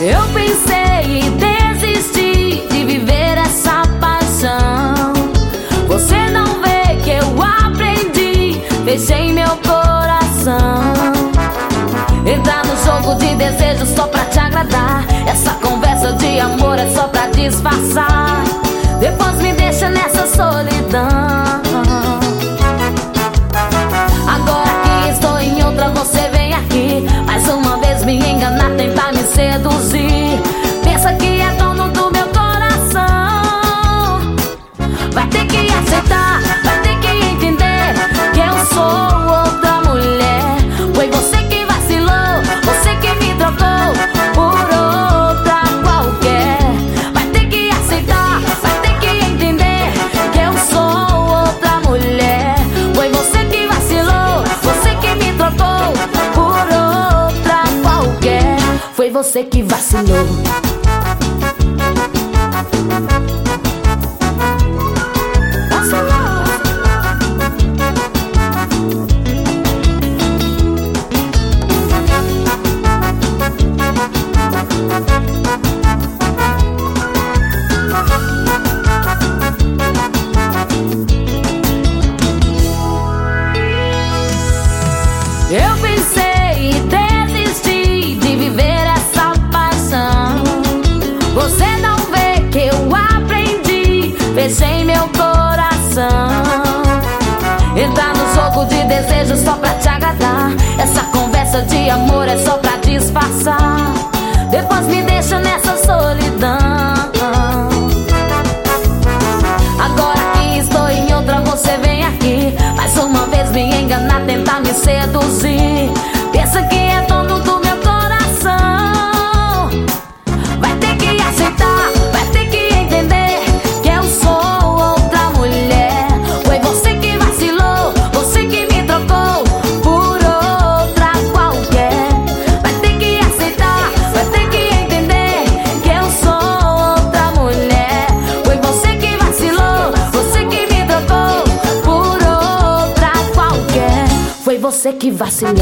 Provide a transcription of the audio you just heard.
Eu pensei em desistir de viver essa paixão. Você não vê que eu aprendi, fechei meu coração. Entrar no jogo de desejo só pra te agradar. Essa conversa de amor é só pra disfarçar. Depois me deixa nessa solidão. você que vacilou. pouco de desejo só pra te agradar. Essa conversa de amor é só pra disfarçar. Depois me deixa nessas você que vacilou.